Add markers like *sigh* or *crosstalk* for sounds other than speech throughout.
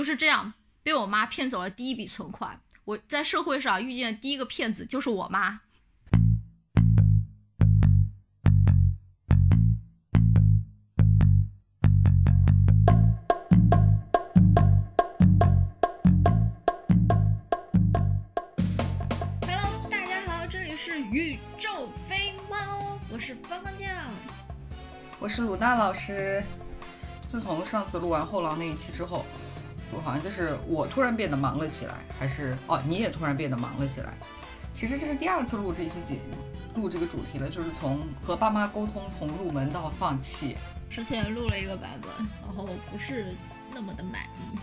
就是这样被我妈骗走了第一笔存款。我在社会上遇见的第一个骗子就是我妈。Hello，大家好，这里是宇宙飞猫，我是芳芳酱。我是鲁大老师。自从上次录完后浪那一期之后，我好像就是我突然变得忙了起来，还是哦你也突然变得忙了起来。其实这是第二次录这一期节录这个主题了，就是从和爸妈沟通，从入门到放弃。之前录了一个版本，然后不是那么的满意。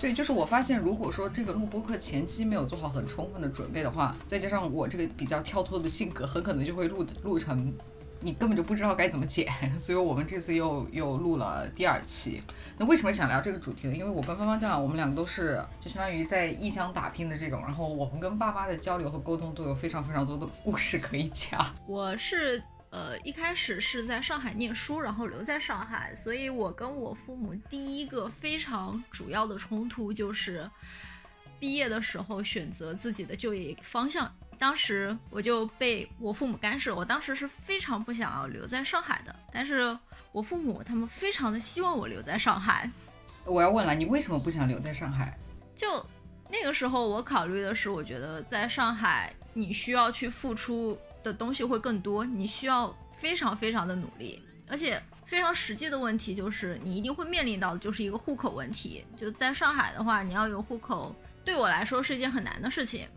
对，就是我发现，如果说这个录播课前期没有做好很充分的准备的话，再加上我这个比较跳脱的性格，很可能就会录录成你根本就不知道该怎么剪。*laughs* 所以我们这次又又录了第二期。那为什么想聊这个主题呢？因为我跟芳芳酱，我们两个都是就相当于在异乡打拼的这种，然后我们跟爸妈的交流和沟通都有非常非常多的故事可以讲。我是呃一开始是在上海念书，然后留在上海，所以我跟我父母第一个非常主要的冲突就是毕业的时候选择自己的就业方向。当时我就被我父母干涉，我当时是非常不想要留在上海的，但是我父母他们非常的希望我留在上海。我要问了，你为什么不想留在上海？就那个时候，我考虑的是，我觉得在上海你需要去付出的东西会更多，你需要非常非常的努力，而且非常实际的问题就是你一定会面临到的就是一个户口问题。就在上海的话，你要有户口，对我来说是一件很难的事情。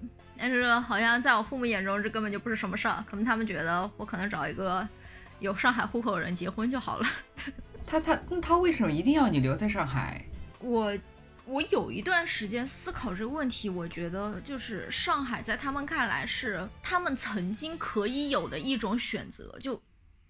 但是好像在我父母眼中，这根本就不是什么事儿，可能他们觉得我可能找一个有上海户口的人结婚就好了。*laughs* 他他那他为什么一定要你留在上海？我我有一段时间思考这个问题，我觉得就是上海在他们看来是他们曾经可以有的一种选择，就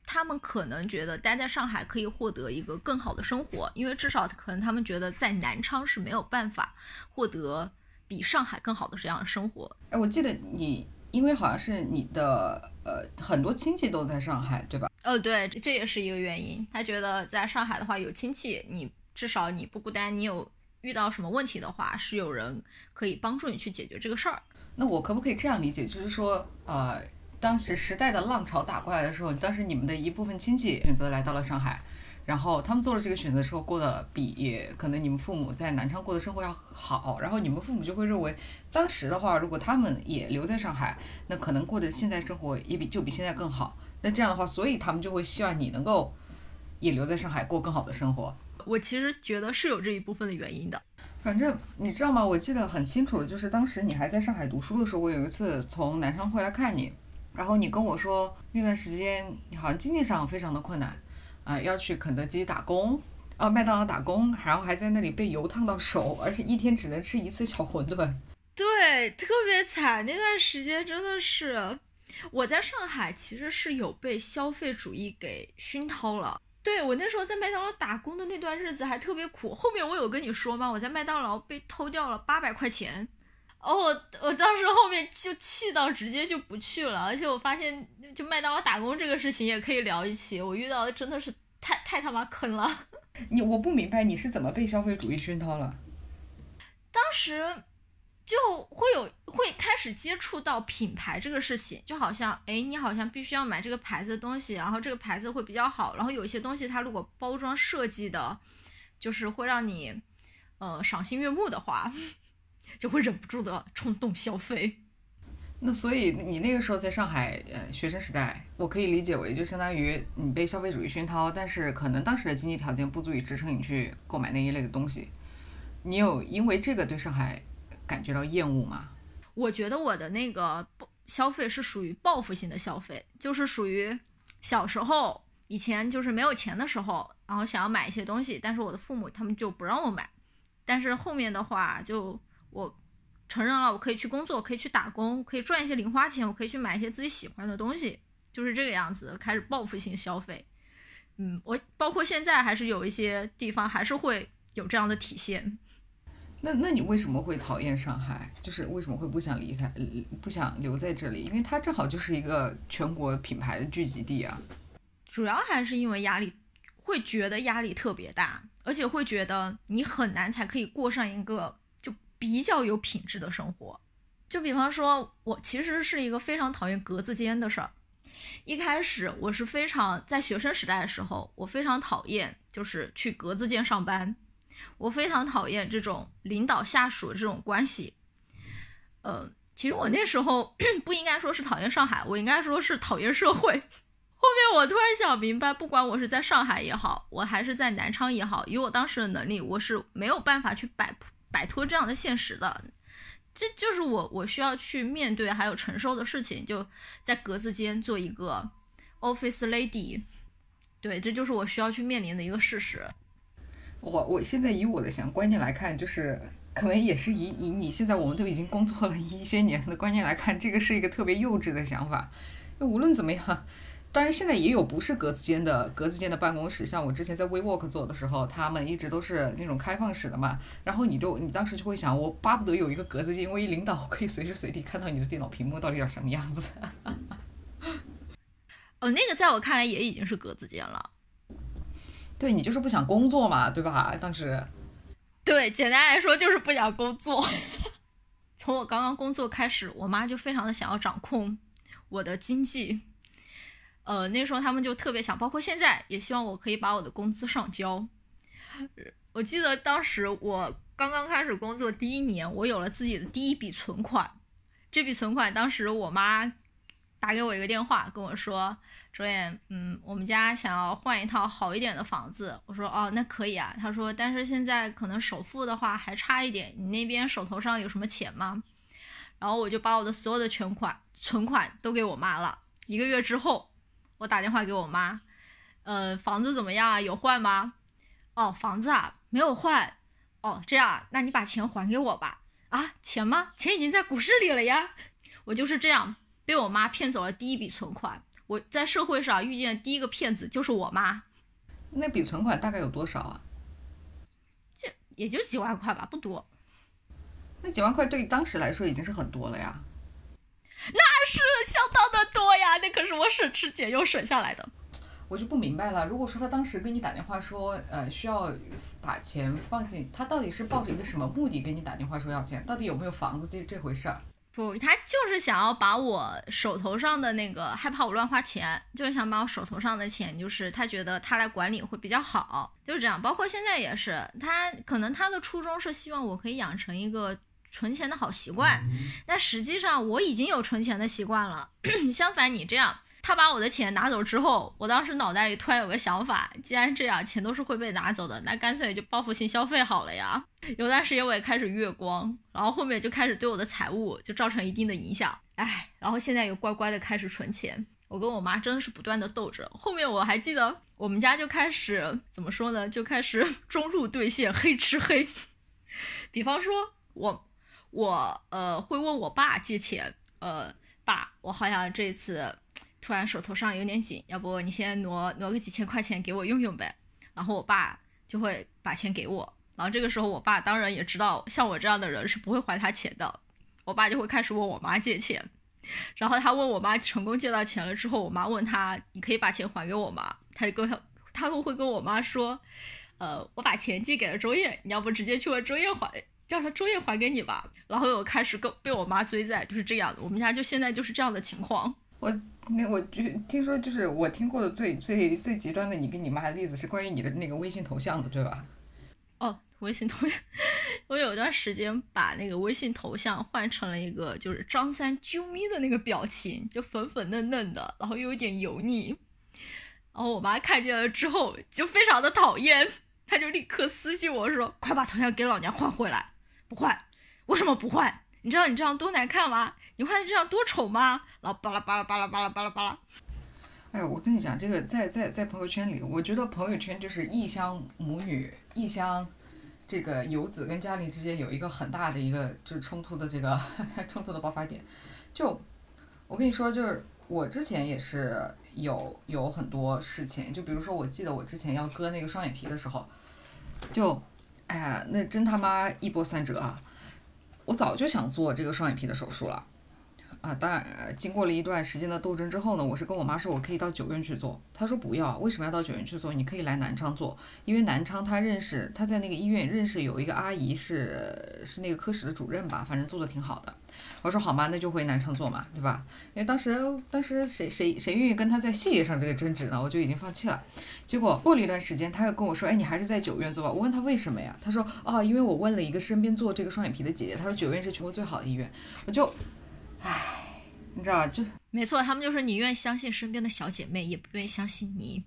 他们可能觉得待在上海可以获得一个更好的生活，因为至少可能他们觉得在南昌是没有办法获得比上海更好的这样的生活。哎，我记得你，因为好像是你的呃很多亲戚都在上海，对吧？哦，对，这这也是一个原因。他觉得在上海的话有亲戚，你至少你不孤单，你有遇到什么问题的话，是有人可以帮助你去解决这个事儿。那我可不可以这样理解，就是说，呃，当时时代的浪潮打过来的时候，当时你们的一部分亲戚选择来到了上海，然后他们做了这个选择之后，过得比可能你们父母在南昌过的生活要好，然后你们父母就会认为，当时的话，如果他们也留在上海，那可能过的现在生活也比就比现在更好。那这样的话，所以他们就会希望你能够也留在上海过更好的生活。我其实觉得是有这一部分的原因的。反正你知道吗？我记得很清楚，就是当时你还在上海读书的时候，我有一次从南昌回来看你，然后你跟我说那段时间你好像经济上非常的困难，啊、要去肯德基打工，啊、麦当劳打工，然后还在那里被油烫到手，而且一天只能吃一次小馄饨。对，特别惨，那段时间真的是，我在上海其实是有被消费主义给熏陶了。对我那时候在麦当劳打工的那段日子还特别苦，后面我有跟你说吗？我在麦当劳被偷掉了八百块钱，哦，我我当时后面就气到直接就不去了，而且我发现就麦当劳打工这个事情也可以聊一起，我遇到的真的是太太他妈坑了。*laughs* 你我不明白你是怎么被消费主义熏陶了？当时就会有会开始接触到品牌这个事情，就好像哎，你好像必须要买这个牌子的东西，然后这个牌子会比较好，然后有一些东西它如果包装设计的，就是会让你呃赏心悦目的话，就会忍不住的冲动消费。那所以你那个时候在上海，呃，学生时代，我可以理解为就相当于你被消费主义熏陶，但是可能当时的经济条件不足以支撑你去购买那一类的东西。你有因为这个对上海感觉到厌恶吗？我觉得我的那个报消费是属于报复性的消费，就是属于小时候以前就是没有钱的时候，然后想要买一些东西，但是我的父母他们就不让我买。但是后面的话，就我承认了，我可以去工作，可以去打工，可以赚一些零花钱，我可以去买一些自己喜欢的东西，就是这个样子，开始报复性消费。嗯，我包括现在还是有一些地方还是会有这样的体现。那那你为什么会讨厌上海？就是为什么会不想离开，呃不想留在这里？因为它正好就是一个全国品牌的聚集地啊。主要还是因为压力，会会觉得压力特别大，而且会觉得你很难才可以过上一个就比较有品质的生活。就比方说，我其实是一个非常讨厌格子间的事儿。一开始我是非常在学生时代的时候，我非常讨厌就是去格子间上班，我非常讨厌这种领导下属这种关系。呃，其实我那时候 *coughs* 不应该说是讨厌上海，我应该说是讨厌社会。后面我突然想明白，不管我是在上海也好，我还是在南昌也好，以我当时的能力，我是没有办法去摆摆脱这样的现实的。这就是我我需要去面对还有承受的事情，就在格子间做一个 office lady，对，这就是我需要去面临的一个事实。我我现在以我的想观念来看，就是可能也是以以你现在我们都已经工作了一些年的观念来看，这个是一个特别幼稚的想法。无论怎么样。当然，现在也有不是格子间的格子间的办公室，像我之前在 WeWork 做的时候，他们一直都是那种开放式的嘛。然后你就你当时就会想，我巴不得有一个格子间，因为领导 *laughs* 可以随时随地看到你的电脑屏幕到底长什么样子。*laughs* 哦，那个在我看来也已经是格子间了。对你就是不想工作嘛，对吧？当时。对，简单来说就是不想工作。*laughs* 从我刚刚工作开始，我妈就非常的想要掌控我的经济。呃，那时候他们就特别想，包括现在也希望我可以把我的工资上交。我记得当时我刚刚开始工作第一年，我有了自己的第一笔存款。这笔存款当时我妈打给我一个电话，跟我说：“卓燕，嗯，我们家想要换一套好一点的房子。”我说：“哦，那可以啊。”他说：“但是现在可能首付的话还差一点，你那边手头上有什么钱吗？”然后我就把我的所有的全款存款都给我妈了。一个月之后。我打电话给我妈，呃，房子怎么样啊？有换吗？哦，房子啊，没有换。哦，这样，那你把钱还给我吧。啊，钱吗？钱已经在股市里了呀。我就是这样被我妈骗走了第一笔存款。我在社会上遇见的第一个骗子就是我妈。那笔存款大概有多少啊？这也就几万块吧，不多。那几万块对于当时来说已经是很多了呀。那是相当的多呀，那可是我省吃俭用省下来的。我就不明白了，如果说他当时跟你打电话说，呃，需要把钱放进，他到底是抱着一个什么目的给你打电话说要钱？到底有没有房子这这回事儿？不，他就是想要把我手头上的那个，害怕我乱花钱，就是想把我手头上的钱，就是他觉得他来管理会比较好，就是这样。包括现在也是，他可能他的初衷是希望我可以养成一个。存钱的好习惯，但实际上我已经有存钱的习惯了。*clears throat* 相反，你这样，他把我的钱拿走之后，我当时脑袋里突然有个想法：既然这样，钱都是会被拿走的，那干脆就报复性消费好了呀。有段时间我也开始月光，然后后面就开始对我的财务就造成一定的影响。唉，然后现在又乖乖的开始存钱。我跟我妈真的是不断的斗着。后面我还记得，我们家就开始怎么说呢？就开始 *laughs* 中路兑现，黑吃黑。*laughs* 比方说，我。我呃会问我爸借钱，呃爸，我好像这次突然手头上有点紧，要不你先挪挪个几千块钱给我用用呗。然后我爸就会把钱给我，然后这个时候我爸当然也知道像我这样的人是不会还他钱的，我爸就会开始问我妈借钱，然后他问我妈成功借到钱了之后，我妈问他你可以把钱还给我吗？他就跟他他会会跟我妈说，呃我把钱借给了周燕，你要不直接去问周燕还。叫他作业还给你吧，然后我开始跟被我妈追债，就是这样的。我们家就现在就是这样的情况。我那我就听说，就是我听过的最最最极端的，你跟你妈的例子是关于你的那个微信头像的，对吧？哦，微信头像，*laughs* 我有一段时间把那个微信头像换成了一个就是张三啾咪的那个表情，就粉粉嫩嫩的，然后又有点油腻。然后我妈看见了之后就非常的讨厌，她就立刻私信我说：“快把头像给老娘换回来。”不换，为什么不换？你知道你这样多难看吗？你换这样多丑吗？然后巴拉巴拉巴拉巴拉巴拉巴拉。哎，我跟你讲，这个在在在朋友圈里，我觉得朋友圈就是异乡母女、异乡这个游子跟家里之间有一个很大的一个就是冲突的这个 *laughs* 冲突的爆发点。就我跟你说，就是我之前也是有有很多事情，就比如说，我记得我之前要割那个双眼皮的时候，就。哎呀，那真他妈一波三折啊！我早就想做这个双眼皮的手术了，啊，当然，经过了一段时间的斗争之后呢，我是跟我妈说我可以到九院去做，她说不要，为什么要到九院去做？你可以来南昌做，因为南昌她认识，她在那个医院认识有一个阿姨是是那个科室的主任吧，反正做的挺好的。我说好嘛，那就回南昌做嘛，对吧？因为当时当时谁谁谁愿意跟他在细节上这个争执呢？我就已经放弃了。结果过了一段时间，他又跟我说，哎，你还是在九院做吧。我问他为什么呀？他说，哦，因为我问了一个身边做这个双眼皮的姐姐，她说九院是全国最好的医院。我就，唉，你知道，就没错，他们就是你愿意相信身边的小姐妹，也不愿意相信你。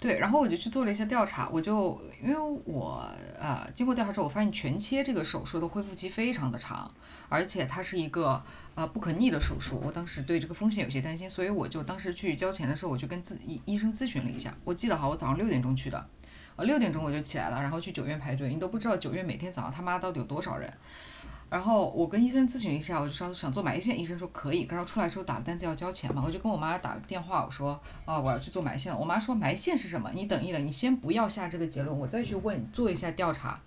对，然后我就去做了一些调查，我就因为我呃经过调查之后，我发现全切这个手术的恢复期非常的长，而且它是一个呃不可逆的手术。我当时对这个风险有些担心，所以我就当时去交钱的时候，我就跟自医医生咨询了一下。我记得好，我早上六点钟去的，呃六点钟我就起来了，然后去九院排队。你都不知道九院每天早上他妈到底有多少人。然后我跟医生咨询一下，我就说想做埋线，医生说可以。然后出来之后打了单子要交钱嘛，我就跟我妈打了个电话，我说啊我要去做埋线了。我妈说埋线是什么？你等一等，你先不要下这个结论，我再去问做一下调查。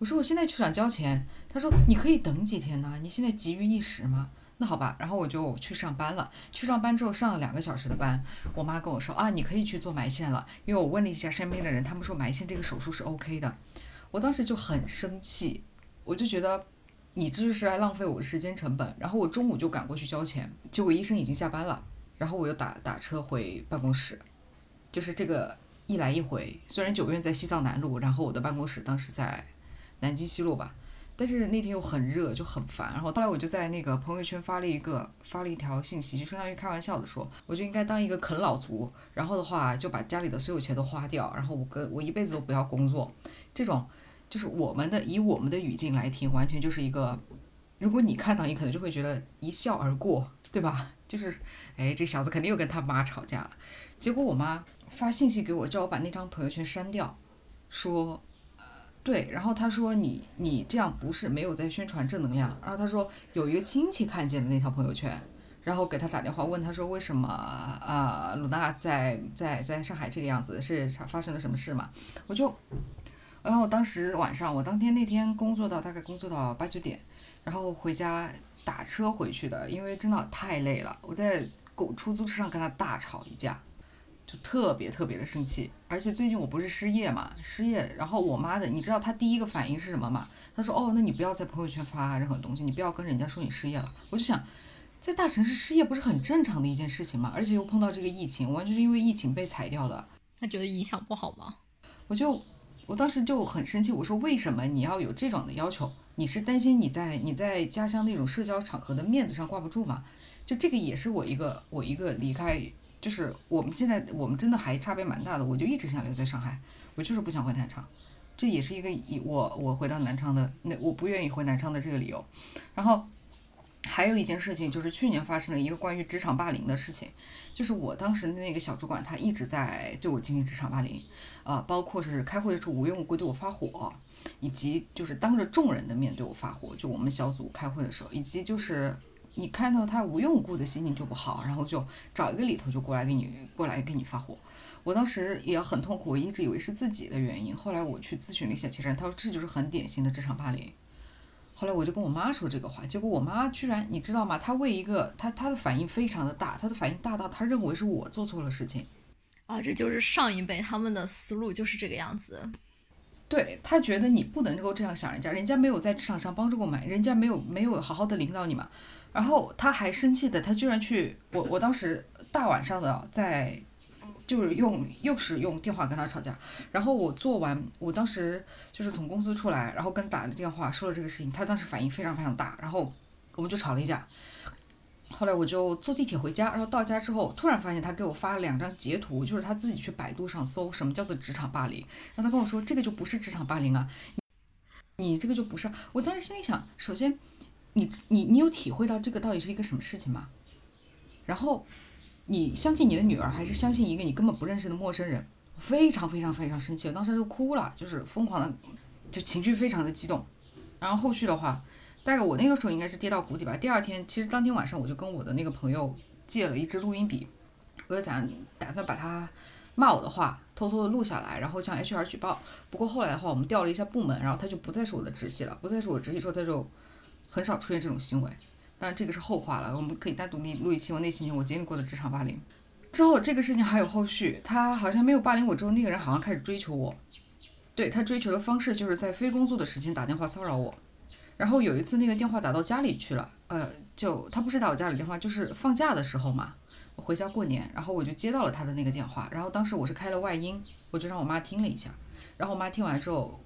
我说我现在就想交钱，他说你可以等几天呢？你现在急于一时吗？那好吧，然后我就去上班了。去上班之后上了两个小时的班，我妈跟我说啊你可以去做埋线了，因为我问了一下身边的人，他们说埋线这个手术是 OK 的。我当时就很生气，我就觉得。你这就是来浪费我的时间成本，然后我中午就赶过去交钱，结果医生已经下班了，然后我又打打车回办公室，就是这个一来一回。虽然九院在西藏南路，然后我的办公室当时在南京西路吧，但是那天又很热，就很烦。然后后来我就在那个朋友圈发了一个发了一条信息，就相当于开玩笑的说，我就应该当一个啃老族，然后的话就把家里的所有钱都花掉，然后我跟我一辈子都不要工作，这种。就是我们的以我们的语境来听，完全就是一个，如果你看到，你可能就会觉得一笑而过，对吧？*laughs* 就是，哎，这小子肯定又跟他妈吵架了。结果我妈发信息给我，叫我把那张朋友圈删掉，说，呃，对，然后她说你你这样不是没有在宣传正能量。然后她说有一个亲戚看见了那条朋友圈，然后给他打电话问他说为什么啊鲁娜在在在上海这个样子是发生了什么事嘛？我就。然后当时晚上，我当天那天工作到大概工作到八九点，然后回家打车回去的，因为真的太累了。我在公出租车上跟他大吵一架，就特别特别的生气。而且最近我不是失业嘛，失业，然后我妈的，你知道她第一个反应是什么吗？她说：“哦，那你不要在朋友圈发任何东西，你不要跟人家说你失业了。”我就想，在大城市失业不是很正常的一件事情吗？而且又碰到这个疫情，完全是因为疫情被裁掉的。他觉得影响不好吗？我就。我当时就很生气，我说为什么你要有这种的要求？你是担心你在你在家乡那种社交场合的面子上挂不住吗？就这个也是我一个我一个离开，就是我们现在我们真的还差别蛮大的。我就一直想留在上海，我就是不想回南昌，这也是一个以我我回到南昌的那我不愿意回南昌的这个理由。然后。还有一件事情，就是去年发生了一个关于职场霸凌的事情，就是我当时的那个小主管，他一直在对我进行职场霸凌，啊，包括是开会的时候无缘无故对我发火，以及就是当着众人的面对我发火，就我们小组开会的时候，以及就是你看到他无缘无故的心情就不好，然后就找一个理头就过来给你过来给你发火，我当时也很痛苦，我一直以为是自己的原因，后来我去咨询了一下其他人，他说这就是很典型的职场霸凌。后来我就跟我妈说这个话，结果我妈居然，你知道吗？她为一个她她的反应非常的大，她的反应大到她认为是我做错了事情，啊，这就是上一辈他们的思路就是这个样子。对她觉得你不能够这样想人家，人家没有在职场上帮助过嘛，人家没有没有好好的领导你嘛，然后她还生气的，她居然去我我当时大晚上的在。就是用又是用电话跟他吵架，然后我做完，我当时就是从公司出来，然后跟打了电话说了这个事情，他当时反应非常非常大，然后我们就吵了一架。后来我就坐地铁回家，然后到家之后，突然发现他给我发了两张截图，就是他自己去百度上搜什么叫做职场霸凌，然后他跟我说这个就不是职场霸凌啊，你这个就不是。我当时心里想，首先，你你你有体会到这个到底是一个什么事情吗？然后。你相信你的女儿，还是相信一个你根本不认识的陌生人？非常非常非常生气，我当时就哭了，就是疯狂的，就情绪非常的激动。然后后续的话，大概我那个时候应该是跌到谷底吧。第二天，其实当天晚上我就跟我的那个朋友借了一支录音笔，我就想打算把他骂我的话偷偷的录下来，然后向 HR 举报。不过后来的话，我们调了一下部门，然后他就不再是我的直系了，不再是我直系之后，他就很少出现这种行为。当然这个是后话了，我们可以单独录录一期我那些年我经历过的职场霸凌。之后这个事情还有后续，他好像没有霸凌我之后，那个人好像开始追求我。对他追求的方式就是在非工作的时间打电话骚扰我。然后有一次那个电话打到家里去了，呃，就他不是打我家里电话，就是放假的时候嘛，我回家过年，然后我就接到了他的那个电话，然后当时我是开了外音，我就让我妈听了一下，然后我妈听完之后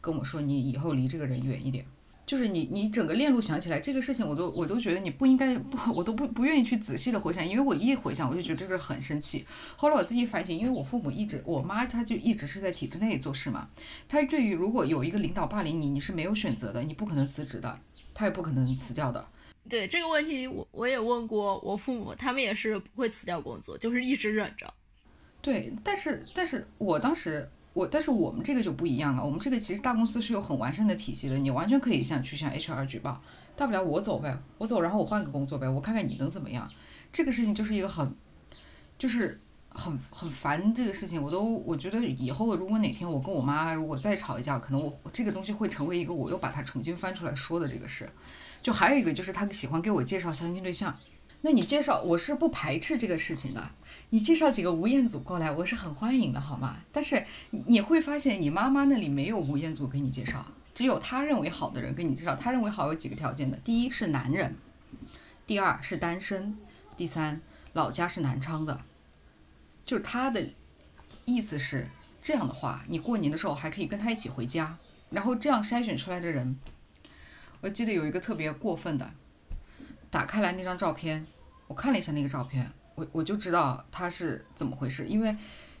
跟我说：“你以后离这个人远一点。”就是你，你整个链路想起来这个事情，我都我都觉得你不应该不，我都不不愿意去仔细的回想，因为我一回想我就觉得这个很生气。后来我自己反省，因为我父母一直，我妈她就一直是在体制内做事嘛，她对于如果有一个领导霸凌你，你是没有选择的，你不可能辞职的，她也不可能辞掉的。对这个问题，我我也问过我父母，他们也是不会辞掉工作，就是一直忍着。对，但是但是我当时。我，但是我们这个就不一样了。我们这个其实大公司是有很完善的体系的，你完全可以向去向 HR 举报，大不了我走呗，我走，然后我换个工作呗，我看看你能怎么样。这个事情就是一个很，就是很很烦这个事情。我都我觉得以后如果哪天我跟我妈如果再吵一架，可能我这个东西会成为一个我又把它重新翻出来说的这个事。就还有一个就是他喜欢给我介绍相亲对象。那你介绍我是不排斥这个事情的，你介绍几个吴彦祖过来，我是很欢迎的，好吗？但是你会发现，你妈妈那里没有吴彦祖给你介绍，只有他认为好的人给你介绍。他认为好有几个条件的：第一是男人，第二是单身，第三老家是南昌的。就是他的意思是这样的话，你过年的时候还可以跟他一起回家。然后这样筛选出来的人，我记得有一个特别过分的，打开来那张照片。我看了一下那个照片，我我就知道他是怎么回事，因为，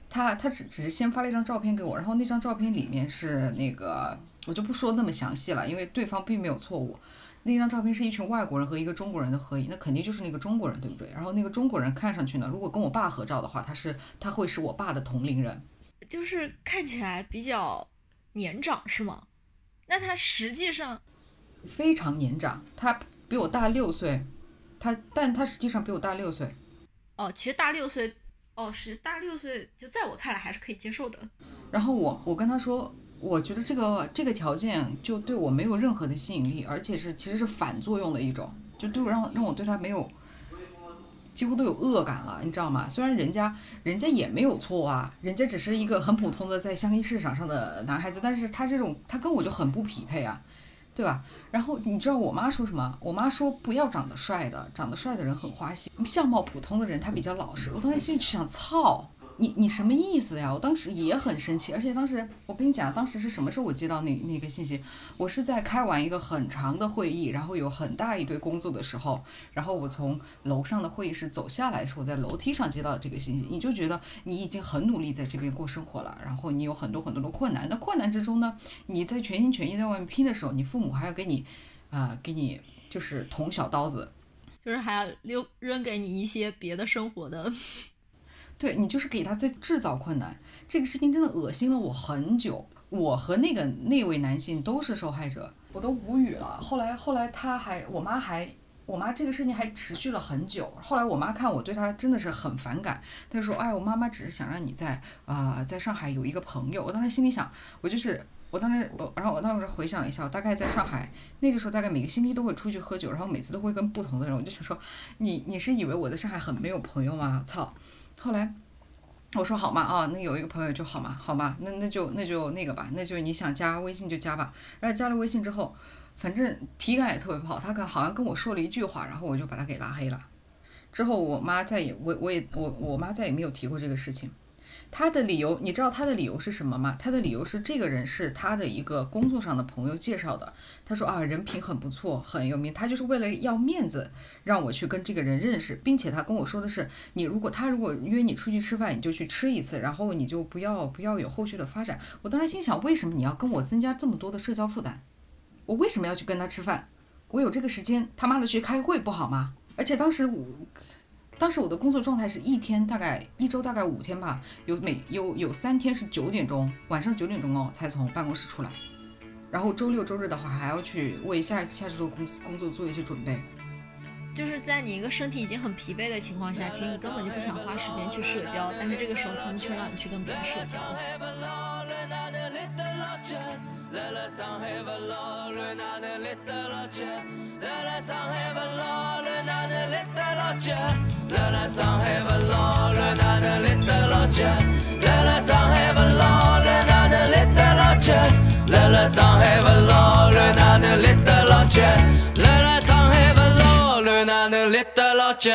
他他只只是先发了一张照片给我，然后那张照片里面是那个，我就不说那么详细了，因为对方并没有错误。那张照片是一群外国人和一个中国人的合影，那肯定就是那个中国人，对不对？然后那个中国人看上去呢，如果跟我爸合照的话，他是他会是我爸的同龄人，就是看起来比较年长，是吗？那他实际上非常年长，他比我大六岁。他，但他实际上比我大六岁。哦，其实大六岁，哦，是大六岁，就在我看来还是可以接受的。然后我，我跟他说，我觉得这个这个条件就对我没有任何的吸引力，而且是其实是反作用的一种，就对我让让我对他没有，几乎都有恶感了，你知道吗？虽然人家人家也没有错啊，人家只是一个很普通的在相亲市场上的男孩子，但是他这种他跟我就很不匹配啊。对吧？然后你知道我妈说什么？我妈说不要长得帅的，长得帅的人很花心，相貌普通的人他比较老实。我当时心里就想，操。你你什么意思呀？我当时也很生气，而且当时我跟你讲，当时是什么时候我接到那那个信息？我是在开完一个很长的会议，然后有很大一堆工作的时候，然后我从楼上的会议室走下来的时候，在楼梯上接到这个信息。你就觉得你已经很努力在这边过生活了，然后你有很多很多的困难。那困难之中呢，你在全心全意在外面拼的时候，你父母还要给你，啊，给你就是捅小刀子，就是还要留扔给你一些别的生活的。对你就是给他在制造困难，这个事情真的恶心了我很久。我和那个那位男性都是受害者，我都无语了。后来后来他还，我妈还，我妈这个事情还持续了很久。后来我妈看我对他真的是很反感，她就说：“哎，我妈妈只是想让你在啊，在上海有一个朋友。”我当时心里想，我就是我当时我，然后我当时回想一下，大概在上海那个时候，大概每个星期都会出去喝酒，然后每次都会跟不同的人。我就想说，你你是以为我在上海很没有朋友吗？操！后来我说好嘛啊，那有一个朋友就好嘛，好嘛，那那就那就那个吧，那就你想加微信就加吧。然后加了微信之后，反正体感也特别不好，他可好像跟我说了一句话，然后我就把他给拉黑了。之后我妈再也我我也我我妈再也没有提过这个事情。他的理由，你知道他的理由是什么吗？他的理由是这个人是他的一个工作上的朋友介绍的。他说啊，人品很不错，很有名。他就是为了要面子，让我去跟这个人认识，并且他跟我说的是，你如果他如果约你出去吃饭，你就去吃一次，然后你就不要不要有后续的发展。我当时心想，为什么你要跟我增加这么多的社交负担？我为什么要去跟他吃饭？我有这个时间，他妈的去开会不好吗？而且当时我。当时我的工作状态是一天大概一周大概五天吧，有每有有三天是九点钟晚上九点钟哦才从办公室出来，然后周六周日的话还要去为下下周的工工作做一些准备。就是在你一个身体已经很疲惫的情况下，其实你根本就不想花时间去社交，但是这个时候他们却让你去跟别人社交。在了上海不落楼，哪能立得老久？在了上海不落楼，哪能立得老久？在了上海不落楼，哪能立得老久？在了上海不落楼，哪能立得老久？在了上海不落楼，哪能立得老久？